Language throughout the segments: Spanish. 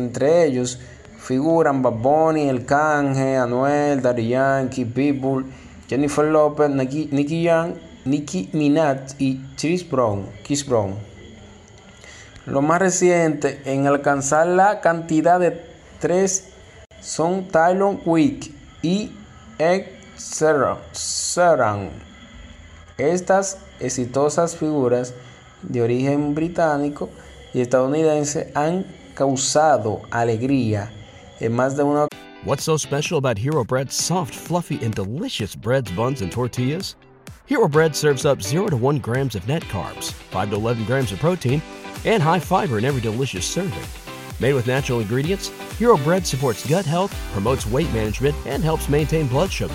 Entre ellos figuran Bad Bunny, El Canje, Anuel, Daddy Yankee, Pitbull, Jennifer Lopez, Nicky, Young, Nicki Minaj y Chris Brown, Chris Brown. Lo más reciente en alcanzar la cantidad de tres son Tylon Wick y Ed Sheeran. Estas exitosas figuras de origen británico y estadounidense han causado alegría en más de una What's so special about Hero Bread's soft, fluffy, and delicious breads, buns, and tortillas? Hero Bread serves up 0 to 1 grams of net carbs, 5 to 11 grams of protein, and high fiber in every delicious serving. Made with natural ingredients, Hero Bread supports gut health, promotes weight management, and helps maintain blood sugar.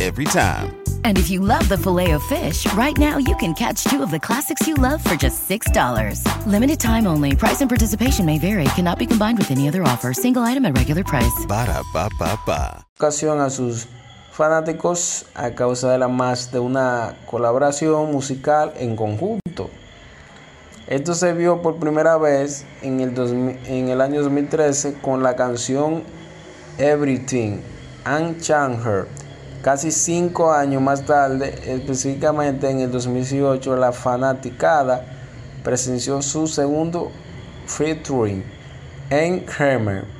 Every time. And if you love the filet of fish, right now you can catch two of the classics you love for just $6. Limited time only. Price and participation may vary. Cannot be combined with any other offer. Single item at regular price. Ba da ba ba ba. ocasión a sus fanáticos a causa de la más de una colaboración musical en conjunto. Esto se vio por primera vez en el, 2000 en el año 2013 con la canción Everything and Her. Casi cinco años más tarde, específicamente en el 2018, la fanaticada presenció su segundo featuring en Kramer.